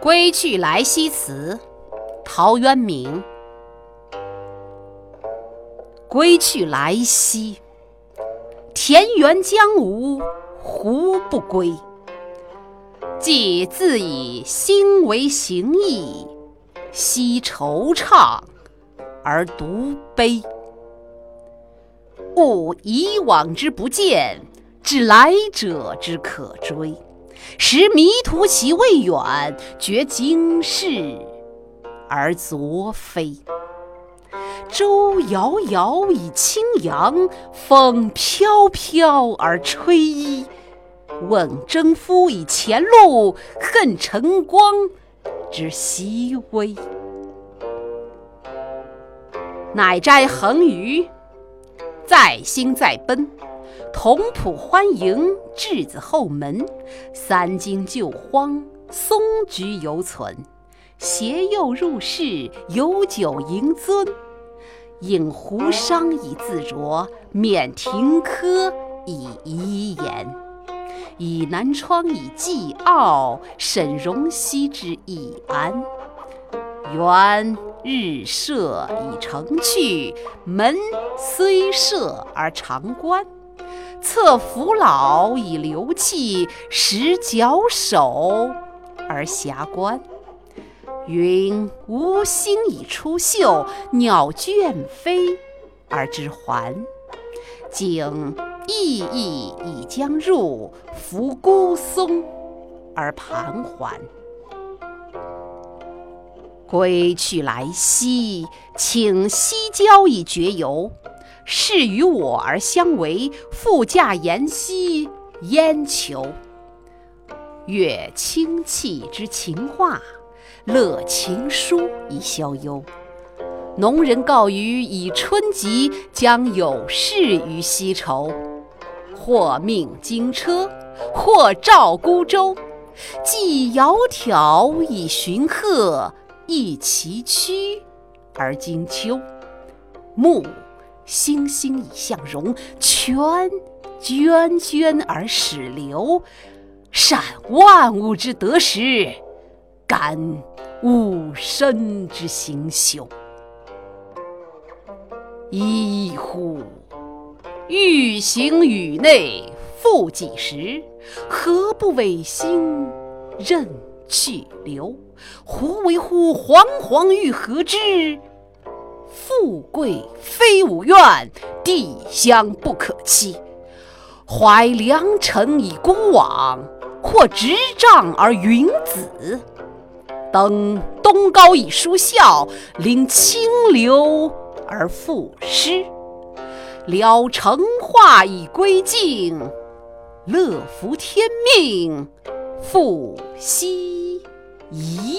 《归去来兮辞》陶渊明。归去来兮，田园将芜胡不归？既自以心为形役，奚惆怅而独悲？悟以往之不谏，知来者之可追。识迷途其未远，觉今是而昨非。舟遥遥以轻扬，风飘飘而吹衣。问征夫以前路，恨晨光之熹微。乃摘衡舆，在兴在奔。同仆欢迎，稚子后门。三径旧荒，松菊犹存。携幼入室，有酒盈樽。饮壶觞以自酌，免庭柯以遗言。倚南窗以寄傲，审容膝之以安。园日射以成趣，门虽设而常关。侧扶老以流憩，拾矫首而遐观。云无心以出岫，鸟倦飞而知还。景熠熠以将入，扶孤松而盘桓。归去来兮，请西郊以绝游。是与我而相违，复驾言兮焉求？乐清气之情话，乐情书以消忧。农人告余以春及，将有事于西畴。或命荆车，或召孤舟。既窈窕以寻壑，亦崎岖而经丘。目星星以向荣，泉涓涓而始流。善万物之得时，感吾生之行休。噫乎！欲行宇内，复几时？何不违心，任去留？胡为乎惶惶欲何之？富贵非吾愿，地乡不可栖。怀良辰以孤往，或执杖而云子。登东皋以舒啸，临清流而赋诗。聊乘化以归尽，乐服天命复奚疑？